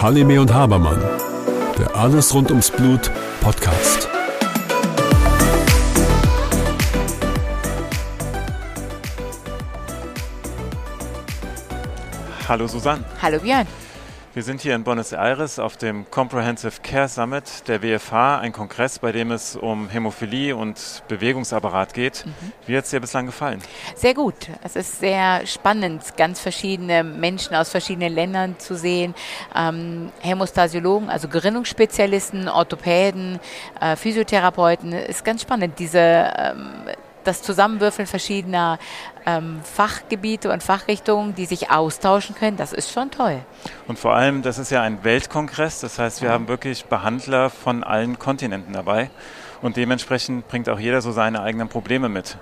Halime und Habermann, der Alles rund ums Blut Podcast. Hallo Susanne. Hallo Björn. Wir sind hier in Buenos Aires auf dem Comprehensive Care Summit der WFH, ein Kongress, bei dem es um Hämophilie und Bewegungsapparat geht. Mhm. Wie hat es dir bislang gefallen? Sehr gut. Es ist sehr spannend, ganz verschiedene Menschen aus verschiedenen Ländern zu sehen. Ähm, Hämostasiologen, also Gerinnungsspezialisten, Orthopäden, äh, Physiotherapeuten. Ist ganz spannend, diese ähm, das Zusammenwürfeln verschiedener ähm, Fachgebiete und Fachrichtungen, die sich austauschen können, das ist schon toll. Und vor allem, das ist ja ein Weltkongress, das heißt, wir ja. haben wirklich Behandler von allen Kontinenten dabei und dementsprechend bringt auch jeder so seine eigenen Probleme mit.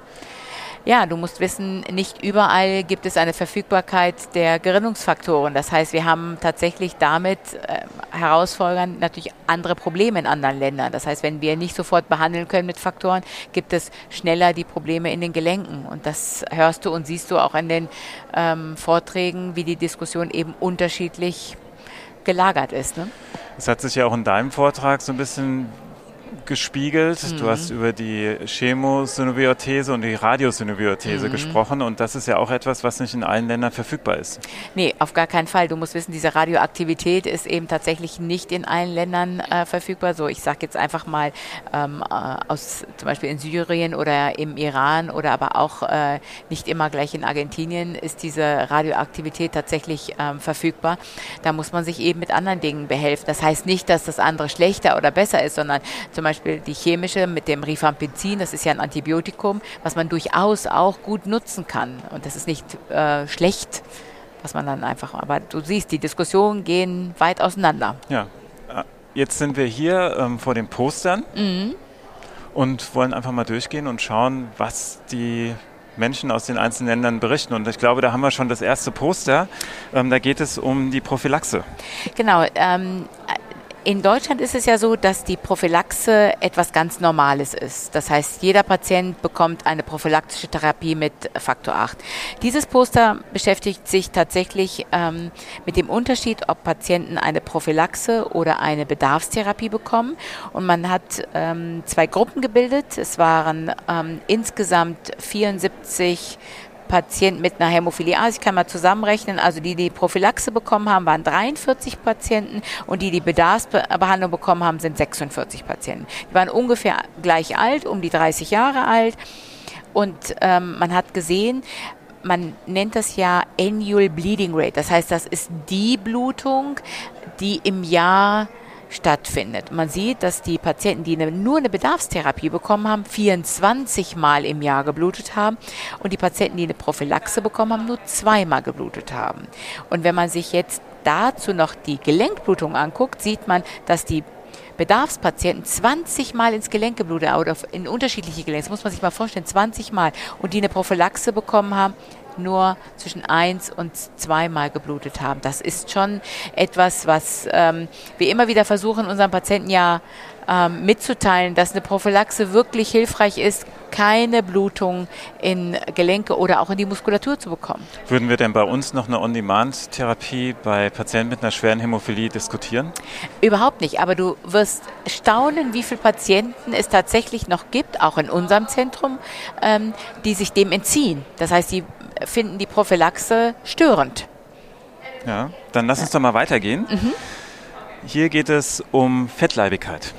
Ja, du musst wissen, nicht überall gibt es eine Verfügbarkeit der Gerinnungsfaktoren. Das heißt, wir haben tatsächlich damit äh, Herausforderungen natürlich andere Probleme in anderen Ländern. Das heißt, wenn wir nicht sofort behandeln können mit Faktoren, gibt es schneller die Probleme in den Gelenken. Und das hörst du und siehst du auch in den ähm, Vorträgen, wie die Diskussion eben unterschiedlich gelagert ist. Ne? Es hat sich ja auch in deinem Vortrag so ein bisschen gespiegelt. Mhm. Du hast über die Chemosynobiothese und die Radiosynobiothese mhm. gesprochen und das ist ja auch etwas, was nicht in allen Ländern verfügbar ist. Nee, auf gar keinen Fall. Du musst wissen, diese Radioaktivität ist eben tatsächlich nicht in allen Ländern äh, verfügbar. So, ich sage jetzt einfach mal ähm, äh, aus zum Beispiel in Syrien oder im Iran oder aber auch äh, nicht immer gleich in Argentinien ist diese Radioaktivität tatsächlich ähm, verfügbar. Da muss man sich eben mit anderen Dingen behelfen. Das heißt nicht, dass das andere schlechter oder besser ist, sondern zum zum Beispiel die chemische mit dem Rifampicin, das ist ja ein Antibiotikum, was man durchaus auch gut nutzen kann. Und das ist nicht äh, schlecht, was man dann einfach, aber du siehst, die Diskussionen gehen weit auseinander. Ja, äh, jetzt sind wir hier ähm, vor den Postern mhm. und wollen einfach mal durchgehen und schauen, was die Menschen aus den einzelnen Ländern berichten. Und ich glaube, da haben wir schon das erste Poster. Ähm, da geht es um die Prophylaxe. Genau. Ähm, in Deutschland ist es ja so, dass die Prophylaxe etwas ganz Normales ist. Das heißt, jeder Patient bekommt eine prophylaktische Therapie mit Faktor 8. Dieses Poster beschäftigt sich tatsächlich ähm, mit dem Unterschied, ob Patienten eine Prophylaxe oder eine Bedarfstherapie bekommen. Und man hat ähm, zwei Gruppen gebildet. Es waren ähm, insgesamt 74 Patienten mit einer Hämophilie A. Ich kann mal zusammenrechnen. Also die, die Prophylaxe bekommen haben, waren 43 Patienten und die, die Bedarfsbehandlung bekommen haben, sind 46 Patienten. Die waren ungefähr gleich alt, um die 30 Jahre alt. Und ähm, man hat gesehen, man nennt das ja Annual Bleeding Rate. Das heißt, das ist die Blutung, die im Jahr stattfindet. Man sieht, dass die Patienten, die eine, nur eine Bedarfstherapie bekommen haben, 24 Mal im Jahr geblutet haben und die Patienten, die eine Prophylaxe bekommen haben, nur zweimal geblutet haben. Und wenn man sich jetzt dazu noch die Gelenkblutung anguckt, sieht man, dass die Bedarfspatienten 20 Mal ins Gelenk geblutet oder in unterschiedliche Gelenke, das muss man sich mal vorstellen, 20 Mal und die eine Prophylaxe bekommen haben, nur zwischen eins und zweimal geblutet haben. Das ist schon etwas, was ähm, wir immer wieder versuchen, unseren Patienten ja ähm, mitzuteilen, dass eine Prophylaxe wirklich hilfreich ist, keine Blutung in Gelenke oder auch in die Muskulatur zu bekommen. Würden wir denn bei uns noch eine On-Demand-Therapie bei Patienten mit einer schweren Hämophilie diskutieren? Überhaupt nicht, aber du wirst staunen, wie viele Patienten es tatsächlich noch gibt, auch in unserem Zentrum, ähm, die sich dem entziehen. Das heißt, die finden die Prophylaxe störend. Ja, dann lass uns doch mal weitergehen. Mhm. Hier geht es um Fettleibigkeit.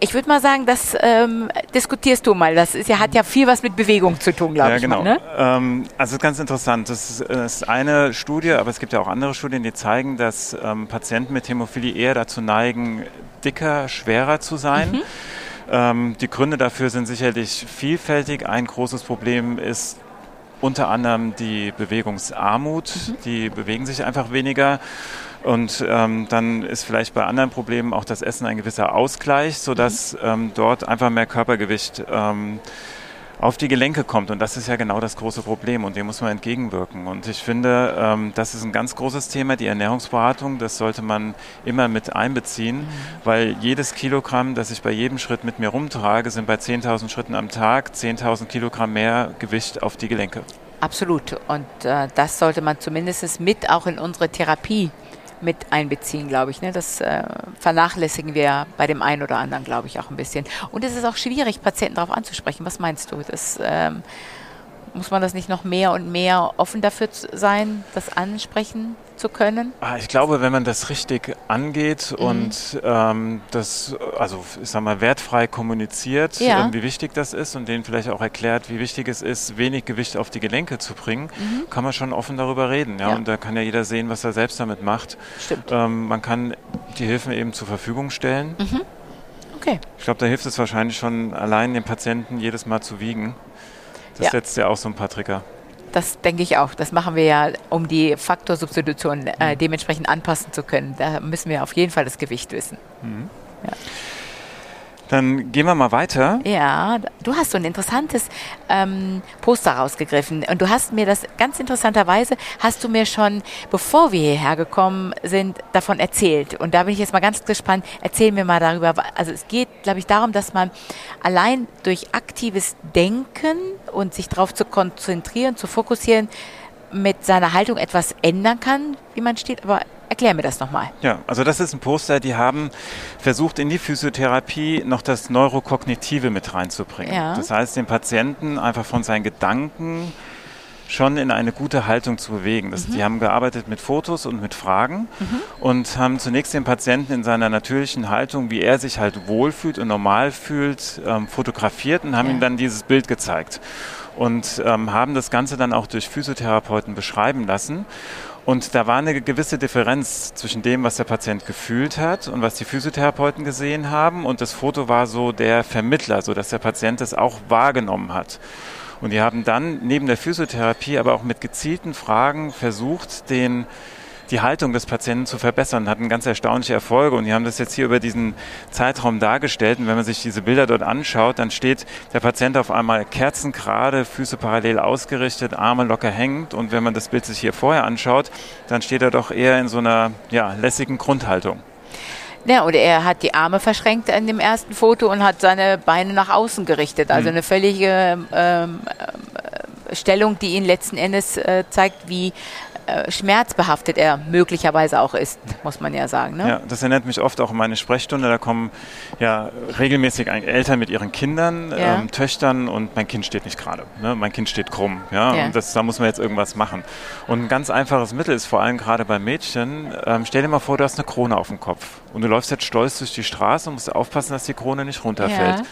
Ich würde mal sagen, das ähm, diskutierst du mal. Das ist, ja, hat ja viel was mit Bewegung zu tun, glaube ja, ich. Genau. Mal, ne? ähm, also ganz interessant. Das ist, das ist, eine Studie, aber es gibt ja auch andere Studien, die zeigen, dass ähm, Patienten mit Hämophilie eher dazu neigen, dicker, schwerer zu sein. Mhm. Ähm, die Gründe dafür sind sicherlich vielfältig. Ein großes Problem ist unter anderem die Bewegungsarmut. Mhm. Die bewegen sich einfach weniger. Und ähm, dann ist vielleicht bei anderen Problemen auch das Essen ein gewisser Ausgleich, sodass mhm. ähm, dort einfach mehr Körpergewicht ähm, auf die Gelenke kommt. Und das ist ja genau das große Problem und dem muss man entgegenwirken. Und ich finde, ähm, das ist ein ganz großes Thema, die Ernährungsberatung. Das sollte man immer mit einbeziehen, mhm. weil jedes Kilogramm, das ich bei jedem Schritt mit mir rumtrage, sind bei 10.000 Schritten am Tag 10.000 Kilogramm mehr Gewicht auf die Gelenke. Absolut. Und äh, das sollte man zumindest mit auch in unsere Therapie mit einbeziehen, glaube ich. Ne? Das äh, vernachlässigen wir bei dem einen oder anderen, glaube ich, auch ein bisschen. Und es ist auch schwierig, Patienten darauf anzusprechen. Was meinst du? Das, ähm, muss man das nicht noch mehr und mehr offen dafür sein, das ansprechen zu können? Ah, ich glaube, wenn man das richtig angeht mhm. und ähm, das, also ich sag mal, wertfrei kommuniziert, ja. äh, wie wichtig das ist und denen vielleicht auch erklärt, wie wichtig es ist, wenig Gewicht auf die Gelenke zu bringen, mhm. kann man schon offen darüber reden. Ja? ja? Und da kann ja jeder sehen, was er selbst damit macht. Stimmt. Ähm, man kann die Hilfen eben zur Verfügung stellen. Mhm. Okay. Ich glaube, da hilft es wahrscheinlich schon allein den Patienten jedes Mal zu wiegen. Das ja. setzt ja auch so ein paar Trigger. Das denke ich auch. Das machen wir ja, um die Faktorsubstitution äh, mhm. dementsprechend anpassen zu können. Da müssen wir auf jeden Fall das Gewicht wissen. Mhm. Ja. Dann gehen wir mal weiter. Ja, du hast so ein interessantes ähm, Poster rausgegriffen und du hast mir das ganz interessanterweise, hast du mir schon, bevor wir hierher gekommen sind, davon erzählt. Und da bin ich jetzt mal ganz gespannt. Erzähl mir mal darüber. Also es geht, glaube ich, darum, dass man allein durch aktives Denken und sich darauf zu konzentrieren, zu fokussieren, mit seiner Haltung etwas ändern kann, wie man steht, aber Erklär mir das nochmal. Ja, also das ist ein Poster, die haben versucht, in die Physiotherapie noch das Neurokognitive mit reinzubringen. Ja. Das heißt, den Patienten einfach von seinen Gedanken schon in eine gute Haltung zu bewegen. Das, mhm. Die haben gearbeitet mit Fotos und mit Fragen mhm. und haben zunächst den Patienten in seiner natürlichen Haltung, wie er sich halt wohlfühlt und normal fühlt, ähm, fotografiert und haben ja. ihm dann dieses Bild gezeigt und ähm, haben das Ganze dann auch durch Physiotherapeuten beschreiben lassen. Und da war eine gewisse Differenz zwischen dem, was der Patient gefühlt hat und was die Physiotherapeuten gesehen haben. Und das Foto war so der Vermittler, so dass der Patient es auch wahrgenommen hat. Und die haben dann neben der Physiotherapie aber auch mit gezielten Fragen versucht, den die Haltung des Patienten zu verbessern, hatten ganz erstaunliche Erfolge und die haben das jetzt hier über diesen Zeitraum dargestellt und wenn man sich diese Bilder dort anschaut, dann steht der Patient auf einmal kerzengerade, Füße parallel ausgerichtet, Arme locker hängend und wenn man das Bild sich hier vorher anschaut, dann steht er doch eher in so einer ja, lässigen Grundhaltung. Ja, oder er hat die Arme verschränkt in dem ersten Foto und hat seine Beine nach außen gerichtet. Also mhm. eine völlige ähm, äh, Stellung, die ihn letzten Endes äh, zeigt, wie schmerzbehaftet er möglicherweise auch ist, muss man ja sagen. Ne? Ja, das erinnert mich oft auch an meine Sprechstunde. Da kommen ja regelmäßig Eltern mit ihren Kindern, ja. ähm, Töchtern und mein Kind steht nicht gerade. Ne? Mein Kind steht krumm. Ja? ja. Und das, da muss man jetzt irgendwas machen. Und ein ganz einfaches Mittel ist vor allem gerade bei Mädchen, ähm, stell dir mal vor, du hast eine Krone auf dem Kopf und du läufst jetzt stolz durch die Straße und musst aufpassen, dass die Krone nicht runterfällt. Ja.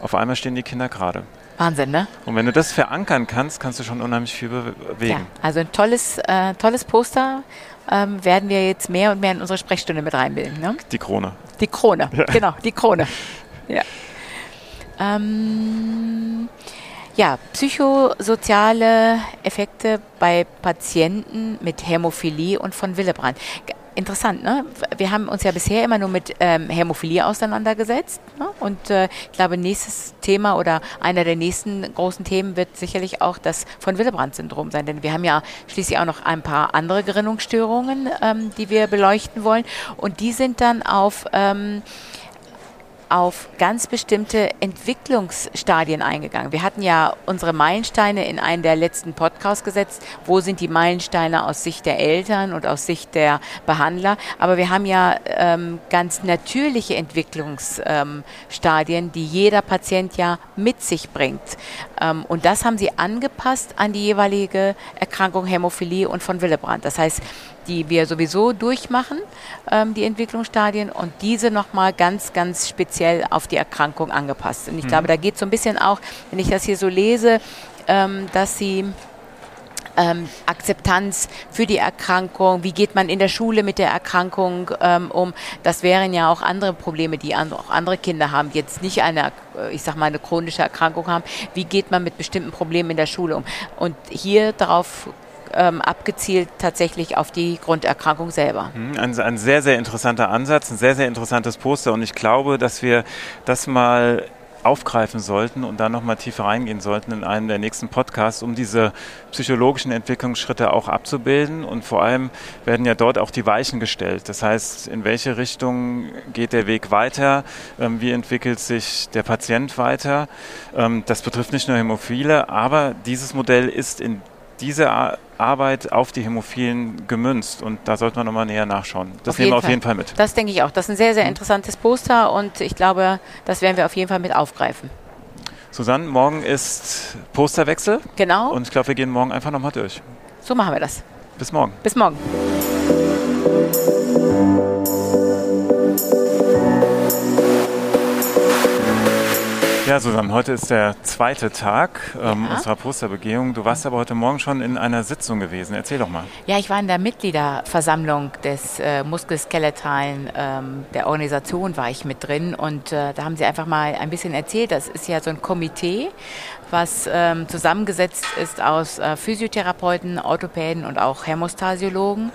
Auf einmal stehen die Kinder gerade. Wahnsinn, ne? Und wenn du das verankern kannst, kannst du schon unheimlich viel bewegen. Ja, also ein tolles, äh, tolles Poster ähm, werden wir jetzt mehr und mehr in unsere Sprechstunde mit reinbilden. Ne? Die Krone. Die Krone, ja. genau, die Krone. Ja. Ähm, ja, psychosoziale Effekte bei Patienten mit Hämophilie und von Willebrand interessant, ne? Wir haben uns ja bisher immer nur mit ähm, Hämophilie auseinandergesetzt. Ne? Und äh, ich glaube, nächstes Thema oder einer der nächsten großen Themen wird sicherlich auch das von Willebrand-Syndrom sein. Denn wir haben ja schließlich auch noch ein paar andere Gerinnungsstörungen, ähm, die wir beleuchten wollen. Und die sind dann auf ähm, auf ganz bestimmte Entwicklungsstadien eingegangen. Wir hatten ja unsere Meilensteine in einen der letzten Podcasts gesetzt. Wo sind die Meilensteine aus Sicht der Eltern und aus Sicht der Behandler? Aber wir haben ja ähm, ganz natürliche Entwicklungsstadien, ähm, die jeder Patient ja mit sich bringt. Ähm, und das haben sie angepasst an die jeweilige Erkrankung Hämophilie und von Willebrand. Das heißt, die wir sowieso durchmachen, ähm, die Entwicklungsstadien, und diese nochmal ganz, ganz speziell auf die Erkrankung angepasst. Und ich mhm. glaube, da geht es so ein bisschen auch, wenn ich das hier so lese, ähm, dass sie ähm, Akzeptanz für die Erkrankung, wie geht man in der Schule mit der Erkrankung ähm, um. Das wären ja auch andere Probleme, die an, auch andere Kinder haben, die jetzt nicht eine, äh, ich sag mal, eine chronische Erkrankung haben. Wie geht man mit bestimmten Problemen in der Schule um? Und hier darauf ähm, abgezielt tatsächlich auf die Grunderkrankung selber. Mhm, ein, ein sehr, sehr interessanter Ansatz, ein sehr, sehr interessantes Poster und ich glaube, dass wir das mal aufgreifen sollten und da nochmal tiefer reingehen sollten in einem der nächsten Podcasts, um diese psychologischen Entwicklungsschritte auch abzubilden. Und vor allem werden ja dort auch die Weichen gestellt. Das heißt, in welche Richtung geht der Weg weiter? Ähm, wie entwickelt sich der Patient weiter? Ähm, das betrifft nicht nur Hämophile, aber dieses Modell ist in diese Arbeit auf die Hämophilen gemünzt und da sollte man nochmal näher nachschauen. Das Auf nehmen wir auf Fall. jeden Fall mit. Das denke ich auch. Das ist ein sehr, sehr interessantes Poster und ich glaube, das werden wir auf jeden Fall mit aufgreifen. Susanne, morgen ist Posterwechsel Genau, und ich glaube, wir gehen morgen einfach nochmal durch. so machen wir das. Bis morgen. Bis morgen. Ja, Susanne, heute ist der zweite Tag ähm, Ja. unserer Posterbegehung. Du warst aber heute Morgen schon in einer Sitzung gewesen. Erzähl doch mal. Ja, ich war in der Mitgliederversammlung des äh, Muskelskeletalen ähm, der Organisation war ich mit drin und äh, da haben sie einfach mal ein bisschen erzählt. Das ist ja so ein Komitee, was ähm, zusammengesetzt ist aus äh, Physiotherapeuten, Orthopäden und auch Hämostasiologen.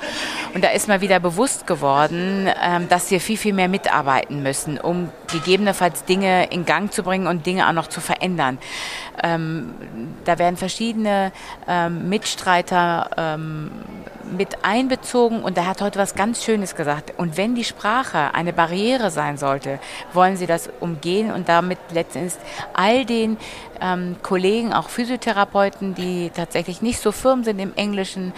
Und da ist mal wieder bewusst geworden, ähm, dass wir viel, viel mehr mitarbeiten müssen, um gegebenenfalls Dinge in Gang zu bringen und Dinge auch noch zu verändern. Ähm, da werden verschiedene ähm, Mitstreiter ähm, mit einbezogen und er hat heute was ganz Schönes gesagt. Und wenn die Sprache eine Barriere sein sollte, wollen sie das umgehen und damit letztendlich all den ähm, Kollegen, auch Physiotherapeuten, die tatsächlich nicht so firm sind im Englischen,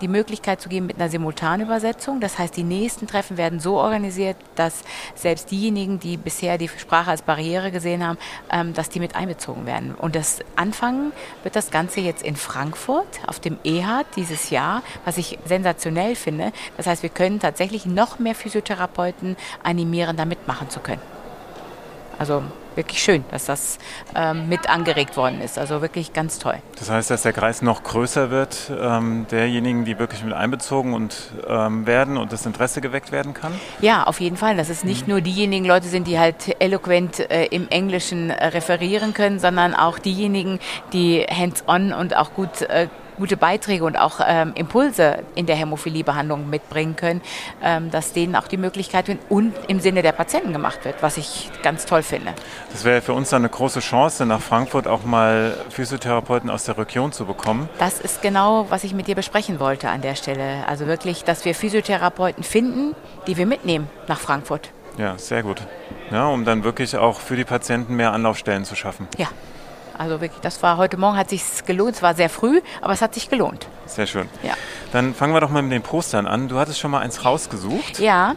die Möglichkeit zu geben mit einer Simultanübersetzung. Das heißt, die nächsten Treffen werden so organisiert, dass selbst diejenigen, die bisher die Sprache als Barriere gesehen haben, ähm, dass die mit einbezogen werden. Und das Anfangen wird das Ganze jetzt in Frankfurt auf dem EHAT dieses Jahr, was ich sensationell finde. Das heißt, wir können tatsächlich noch mehr Physiotherapeuten animieren, da mitmachen zu können. Also wirklich schön, dass das ähm, mit angeregt worden ist. Also wirklich ganz toll. Das heißt, dass der Kreis noch größer wird, ähm, derjenigen, die wirklich mit einbezogen und, ähm, werden und das Interesse geweckt werden kann? Ja, auf jeden Fall. Dass es nicht nur diejenigen Leute sind, die halt eloquent äh, im Englischen äh, referieren können, sondern auch diejenigen, die hands-on und auch gut äh, gute Beiträge und auch ähm, Impulse in der Hämophiliebehandlung mitbringen können, ähm, dass denen auch die Möglichkeit wird und im Sinne der Patienten gemacht wird, was ich ganz toll finde. Das wäre für uns dann eine große Chance, nach Frankfurt auch mal Physiotherapeuten aus der Region zu bekommen. Das ist genau, was ich mit dir besprechen wollte an der Stelle. Also wirklich, dass wir Physiotherapeuten finden, die wir mitnehmen nach Frankfurt. Ja, sehr gut. Ja, um dann wirklich auch für die Patienten mehr Anlaufstellen zu schaffen. Ja, also wirklich, das war heute Morgen, hat sich gelohnt. Es war sehr früh, aber es hat sich gelohnt. Sehr schön. Ja. Dann fangen wir doch mal mit den Postern an. Du hattest schon mal eins rausgesucht. Ja,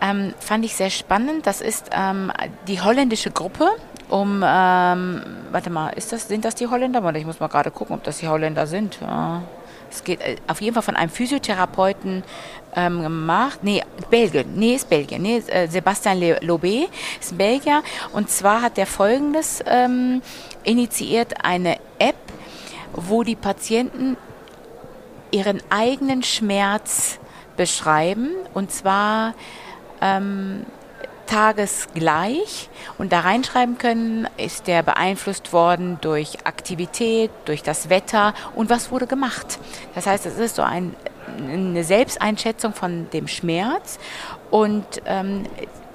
ähm, fand ich sehr spannend. Das ist ähm, die holländische Gruppe. Um, ähm, warte mal, ist das, sind das die Holländer? Warte, ich muss mal gerade gucken, ob das die Holländer sind. Ja. Es geht äh, auf jeden Fall von einem Physiotherapeuten ähm, gemacht. Nee, Belgien. Nee, ist Belgien. Nee, äh, Sebastian Lobé ist Belgier. Und zwar hat er folgendes ähm, initiiert: eine App, wo die Patienten ihren eigenen Schmerz beschreiben. Und zwar ähm, tagesgleich und da reinschreiben können, ist der beeinflusst worden durch Aktivität, durch das Wetter und was wurde gemacht. Das heißt, es ist so ein, eine Selbsteinschätzung von dem Schmerz und ähm,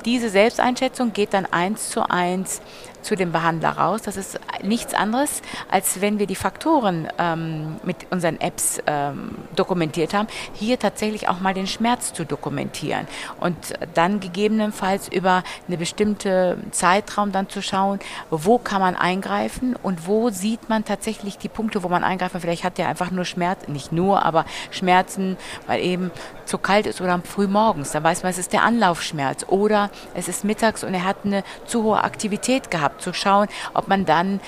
diese Selbsteinschätzung geht dann eins zu eins zu dem Behandler raus. Das ist nichts anderes, als wenn wir die Faktoren ähm, mit unseren Apps ähm, dokumentiert haben, hier tatsächlich auch mal den Schmerz zu dokumentieren und dann gegebenenfalls über eine bestimmte Zeitraum dann zu schauen, wo kann man eingreifen und wo sieht man tatsächlich die Punkte, wo man eingreifen. Vielleicht hat der einfach nur Schmerz, nicht nur, aber Schmerzen, weil eben zu kalt ist oder früh morgens. Dann weiß man, es ist der Anlaufschmerz oder es ist mittags und er hat eine zu hohe Aktivität gehabt, zu schauen, ob man dann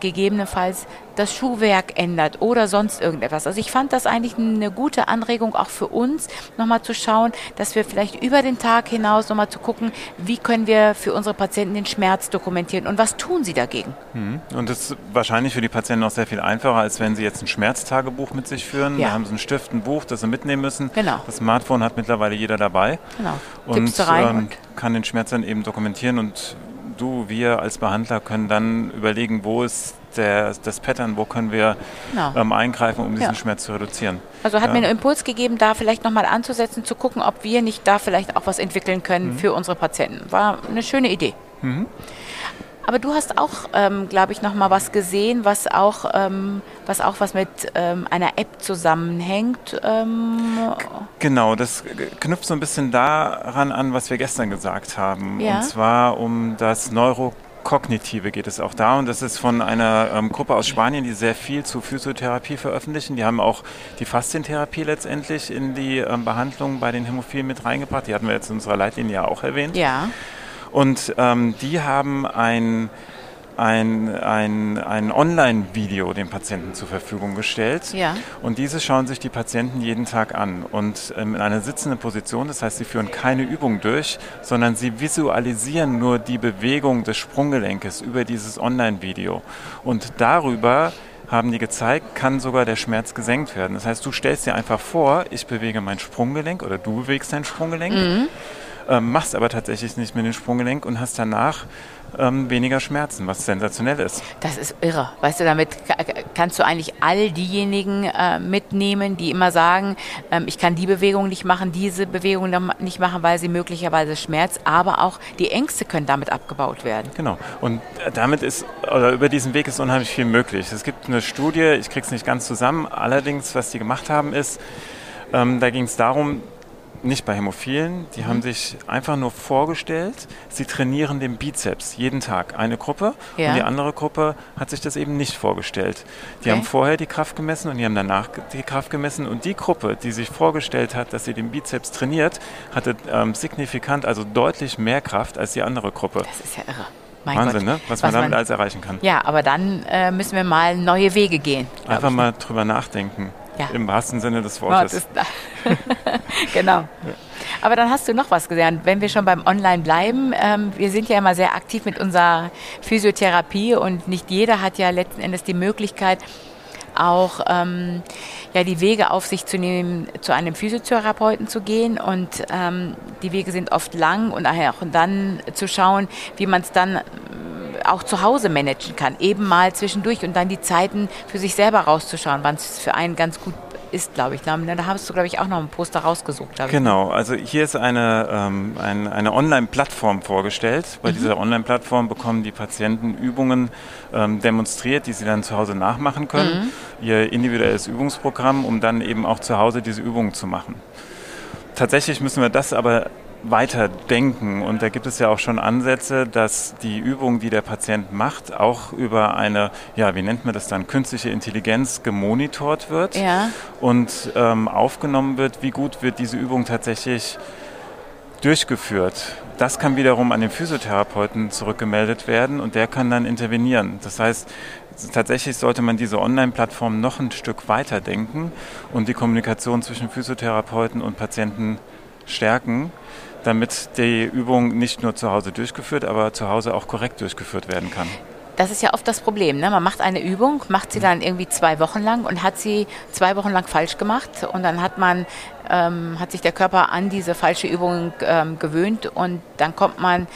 gegebenenfalls das Schuhwerk ändert oder sonst irgendetwas. Also ich fand das eigentlich eine gute Anregung auch für uns, nochmal zu schauen, dass wir vielleicht über den Tag hinaus nochmal zu gucken, wie können wir für unsere Patienten den Schmerz dokumentieren und was tun sie dagegen. Mhm. Und das ist wahrscheinlich für die Patienten auch sehr viel einfacher, als wenn sie jetzt ein Schmerztagebuch mit sich führen. Ja. Da haben sie einen Stift, ein Buch, das sie mitnehmen müssen. Genau. Das Smartphone hat mittlerweile jeder dabei. Genau. Und, ähm, und kann den Schmerz dann eben dokumentieren und du, wir als Behandler können dann überlegen, wo ist der, das Pattern, wo können wir Genau. ähm, eingreifen, um diesen Ja. Schmerz zu reduzieren. Also hat Ja. mir einen Impuls gegeben, da vielleicht nochmal anzusetzen, zu gucken, ob wir nicht da vielleicht auch was entwickeln können für unsere Patienten. War eine schöne Idee. Aber du hast auch, ähm, glaube ich, nochmal was gesehen, was auch, ähm, was auch was mit ähm, einer App zusammenhängt. Ähm, Genau, das knüpft so ein bisschen daran an, was wir gestern gesagt haben. Ja. Und zwar um das Kognitive geht es auch da. Und das ist von einer ähm, Gruppe aus Spanien, die sehr viel zu Physiotherapie veröffentlichen. Die haben auch die Faszientherapie letztendlich in die ähm, Behandlung bei den Hämophilen mit reingebracht. Die hatten wir jetzt in unserer Leitlinie ja auch erwähnt. Ja. Und ähm, die haben ein ein, ein, ein Online-Video den Patienten zur Verfügung gestellt. Ja. Und diese schauen sich die Patienten jeden Tag an. Und ähm, in einer sitzenden Position, das heißt, sie führen keine Übung durch, sondern sie visualisieren nur die Bewegung des Sprunggelenkes über dieses Online-Video. Und darüber haben die gezeigt, kann sogar der Schmerz gesenkt werden. Das heißt, du stellst dir einfach vor, ich bewege mein Sprunggelenk oder du bewegst dein Sprunggelenk, mhm. Ähm, machst aber tatsächlich nicht mit dem Sprunggelenk und hast danach ähm, weniger Schmerzen, was sensationell ist. Das ist irre. Weißt du, damit kannst du eigentlich all diejenigen äh, mitnehmen, die immer sagen, ähm, ich kann die Bewegung nicht machen, diese Bewegung nicht machen, weil sie möglicherweise schmerzt, aber auch die Ängste können damit abgebaut werden. Genau. Und damit ist, oder über diesen Weg ist unheimlich viel möglich. Es gibt eine Studie, ich kriege es nicht ganz zusammen, allerdings, was die gemacht haben, ist, ähm, da ging es darum, nicht bei Hämophilen. Die mhm. haben sich einfach nur vorgestellt, sie trainieren den Bizeps jeden Tag. Eine Gruppe ja. und die andere Gruppe hat sich das eben nicht vorgestellt. Die okay. haben vorher die Kraft gemessen und die haben danach die Kraft gemessen. Und die Gruppe, die sich vorgestellt hat, dass sie den Bizeps trainiert, hatte ähm, signifikant, also deutlich mehr Kraft als die andere Gruppe. Das ist ja irre. Mein Wahnsinn, Gott. ne? Was, was man damit man, alles erreichen kann. Ja, aber dann äh, müssen wir mal neue Wege gehen. Einfach mal drüber nachdenken. Ja. Im wahrsten Sinne des Wortes. genau. Aber dann hast du noch was gelernt. Wenn wir schon beim Online bleiben, ähm, wir sind ja immer sehr aktiv mit unserer Physiotherapie und nicht jeder hat ja letzten Endes die Möglichkeit, auch ähm, ja, die Wege auf sich zu nehmen, zu einem Physiotherapeuten zu gehen. Und ähm, die Wege sind oft lang und auch dann zu schauen, wie man es dann auch zu Hause managen kann, eben mal zwischendurch und dann die Zeiten für sich selber rauszuschauen, wann es für einen ganz gut ist, glaube ich. Da hast du, glaube ich, auch noch ein Poster rausgesucht. Genau, also hier ist eine, ähm, eine, eine Online-Plattform vorgestellt. Bei mhm. dieser Online-Plattform bekommen die Patienten Übungen ähm, demonstriert, die sie dann zu Hause nachmachen können. Mhm. Ihr individuelles Übungsprogramm, um dann eben auch zu Hause diese Übungen zu machen. Tatsächlich müssen wir das aber weiter denken. Und da gibt es ja auch schon Ansätze, dass die Übung, die der Patient macht, auch über eine, ja, wie nennt man das dann, künstliche Intelligenz gemonitort wird ja. und ähm, aufgenommen wird, wie gut wird diese Übung tatsächlich durchgeführt. Das kann wiederum an den Physiotherapeuten zurückgemeldet werden und der kann dann intervenieren. Das heißt, tatsächlich sollte man diese Online-Plattform noch ein Stück weiter denken und die Kommunikation zwischen Physiotherapeuten und Patienten stärken, damit die Übung nicht nur zu Hause durchgeführt, aber zu Hause auch korrekt durchgeführt werden kann. Das ist ja oft das Problem. Ne? Man macht eine Übung, macht sie dann irgendwie zwei Wochen lang und hat sie zwei Wochen lang falsch gemacht und dann hat man ähm, hat sich der Körper an diese falsche Übung ähm, gewöhnt und dann kommt man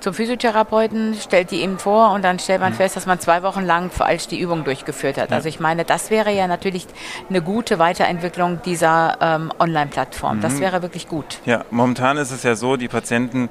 zum Physiotherapeuten, stellt die ihm vor und dann stellt man mhm. fest, dass man zwei Wochen lang falsch die Übung durchgeführt hat. Ja. Also ich meine, das wäre ja natürlich eine gute Weiterentwicklung dieser ähm, Online-Plattform. Mhm. Das wäre wirklich gut. Ja, momentan ist es ja so, die Patienten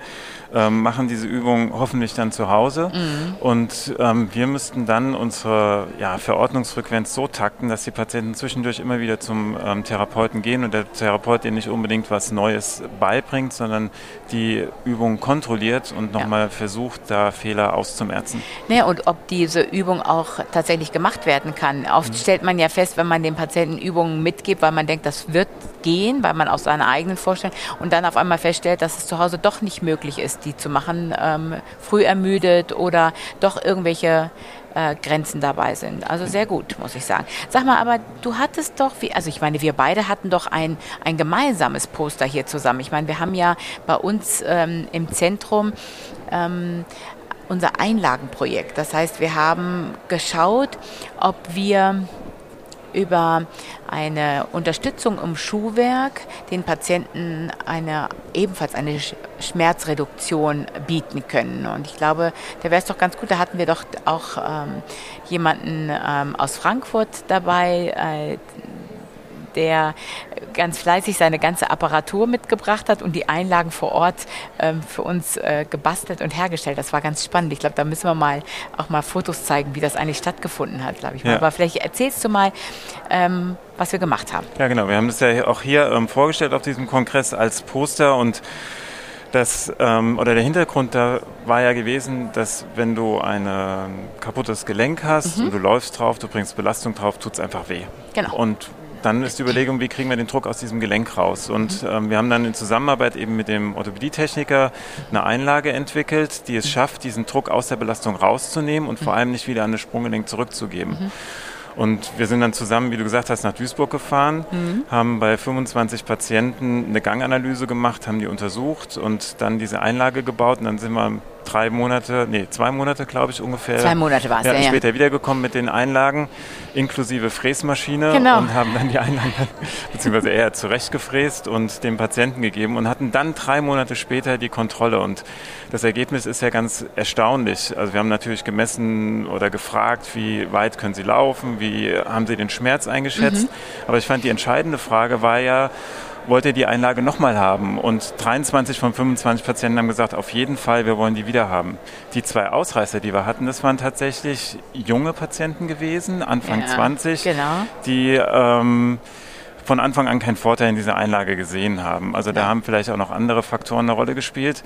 ähm, machen diese Übung hoffentlich dann zu Hause mhm. und ähm, wir müssten dann unsere ja, Verordnungsfrequenz so takten, dass die Patienten zwischendurch immer wieder zum ähm, Therapeuten gehen und der Therapeut ihnen nicht unbedingt was Neues beibringt, sondern die Übung kontrolliert und nochmal ja mal versucht, da Fehler auszumerzen. Ne, und ob diese Übung auch tatsächlich gemacht werden kann. Oft mhm. stellt man ja fest, wenn man den Patienten Übungen mitgibt, weil man denkt, das wird gehen, weil man aus seiner eigenen Vorstellung und dann auf einmal feststellt, dass es zu Hause doch nicht möglich ist, die zu machen, ähm, früh ermüdet oder doch irgendwelche äh, Grenzen dabei sind. Also sehr gut, muss ich sagen. Sag mal, aber du hattest doch, wie, also ich meine, wir beide hatten doch ein, ein gemeinsames Poster hier zusammen. Ich meine, wir haben ja bei uns ähm, im Zentrum ähm, unser Einlagenprojekt. Das heißt, wir haben geschaut, ob wir über eine Unterstützung im Schuhwerk den Patienten eine, ebenfalls eine Schmerzreduktion bieten können. Und ich glaube, da wäre es doch ganz gut, da hatten wir doch auch ähm, jemanden ähm, aus Frankfurt dabei, äh, der ganz fleißig seine ganze Apparatur mitgebracht hat und die Einlagen vor Ort ähm, für uns äh, gebastelt und hergestellt. Das war ganz spannend. Ich glaube, da müssen wir mal auch mal Fotos zeigen, wie das eigentlich stattgefunden hat, glaube ich. Ja. Aber vielleicht erzählst du mal, ähm, was wir gemacht haben. Ja, genau. Wir haben das ja auch hier ähm, vorgestellt auf diesem Kongress als Poster und Das, ähm, oder der Hintergrund da war ja gewesen, dass wenn du ein kaputtes Gelenk hast mhm. und du läufst drauf, du bringst Belastung drauf, tut es einfach weh. Genau. Und dann ist die Überlegung, wie kriegen wir den Druck aus diesem Gelenk raus? Und mhm. ähm, wir haben dann in Zusammenarbeit eben mit dem Orthopädietechniker eine Einlage entwickelt, die es schafft, diesen Druck aus der Belastung rauszunehmen und vor mhm. allem nicht wieder an das Sprunggelenk zurückzugeben. Mhm. Und wir sind dann zusammen, wie du gesagt hast, nach Duisburg gefahren, mhm. haben bei 25 Patienten eine Ganganalyse gemacht, haben die untersucht und dann diese Einlage gebaut. Und dann sind wir drei Monate, nee, zwei Monate, glaube ich, ungefähr. Zwei Monate war es, ja, ja. Später wiedergekommen mit den Einlagen, inklusive Fräsmaschine. Genau. Und haben dann die Einlagen, beziehungsweise eher zurechtgefräst und dem Patienten gegeben und hatten dann drei Monate später die Kontrolle. Und das Ergebnis ist ja ganz erstaunlich. Also wir haben natürlich gemessen oder gefragt, wie weit können Sie laufen, wie haben Sie den Schmerz eingeschätzt. Mhm. Aber ich fand, die entscheidende Frage war ja, wollt ihr die Einlage nochmal haben? Und 23 von 25 Patienten haben gesagt, auf jeden Fall, wir wollen die wieder haben. Die zwei Ausreißer, die wir hatten, das waren tatsächlich junge Patienten gewesen, Anfang ja, 20, genau. die ähm, von Anfang an keinen Vorteil in dieser Einlage gesehen haben. Also da haben vielleicht auch noch andere Faktoren eine Rolle gespielt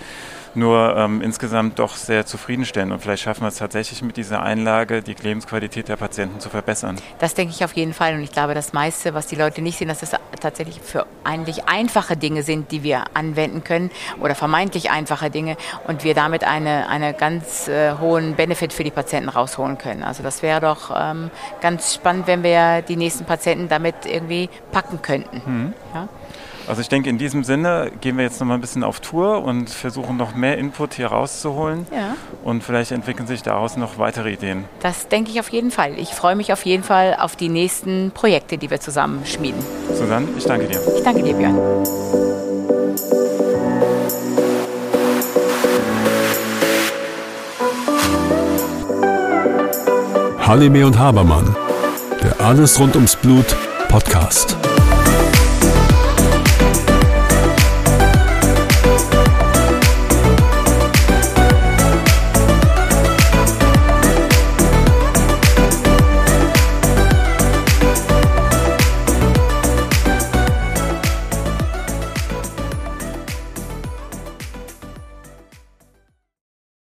nur ähm, insgesamt doch sehr zufriedenstellend. Und vielleicht schaffen wir es tatsächlich mit dieser Einlage, die Lebensqualität der Patienten zu verbessern. Das denke ich auf jeden Fall. Und ich glaube, das meiste, was die Leute nicht sehen, dass das tatsächlich für eigentlich einfache Dinge sind, die wir anwenden können oder vermeintlich einfache Dinge und wir damit eine, eine ganz äh, hohen Benefit für die Patienten rausholen können. Also das wäre doch ähm, ganz spannend, wenn wir die nächsten Patienten damit irgendwie packen könnten. Mhm. Ja? Also ich denke, in diesem Sinne gehen wir jetzt noch mal ein bisschen auf Tour und versuchen noch mehr Input hier rauszuholen. Ja. Und vielleicht entwickeln sich daraus noch weitere Ideen. Das denke ich auf jeden Fall. Ich freue mich auf jeden Fall auf die nächsten Projekte, die wir zusammen schmieden. Susanne, ich danke dir. Ich danke dir, Björn. Halime und Habermann, der Alles rund ums Blut Podcast.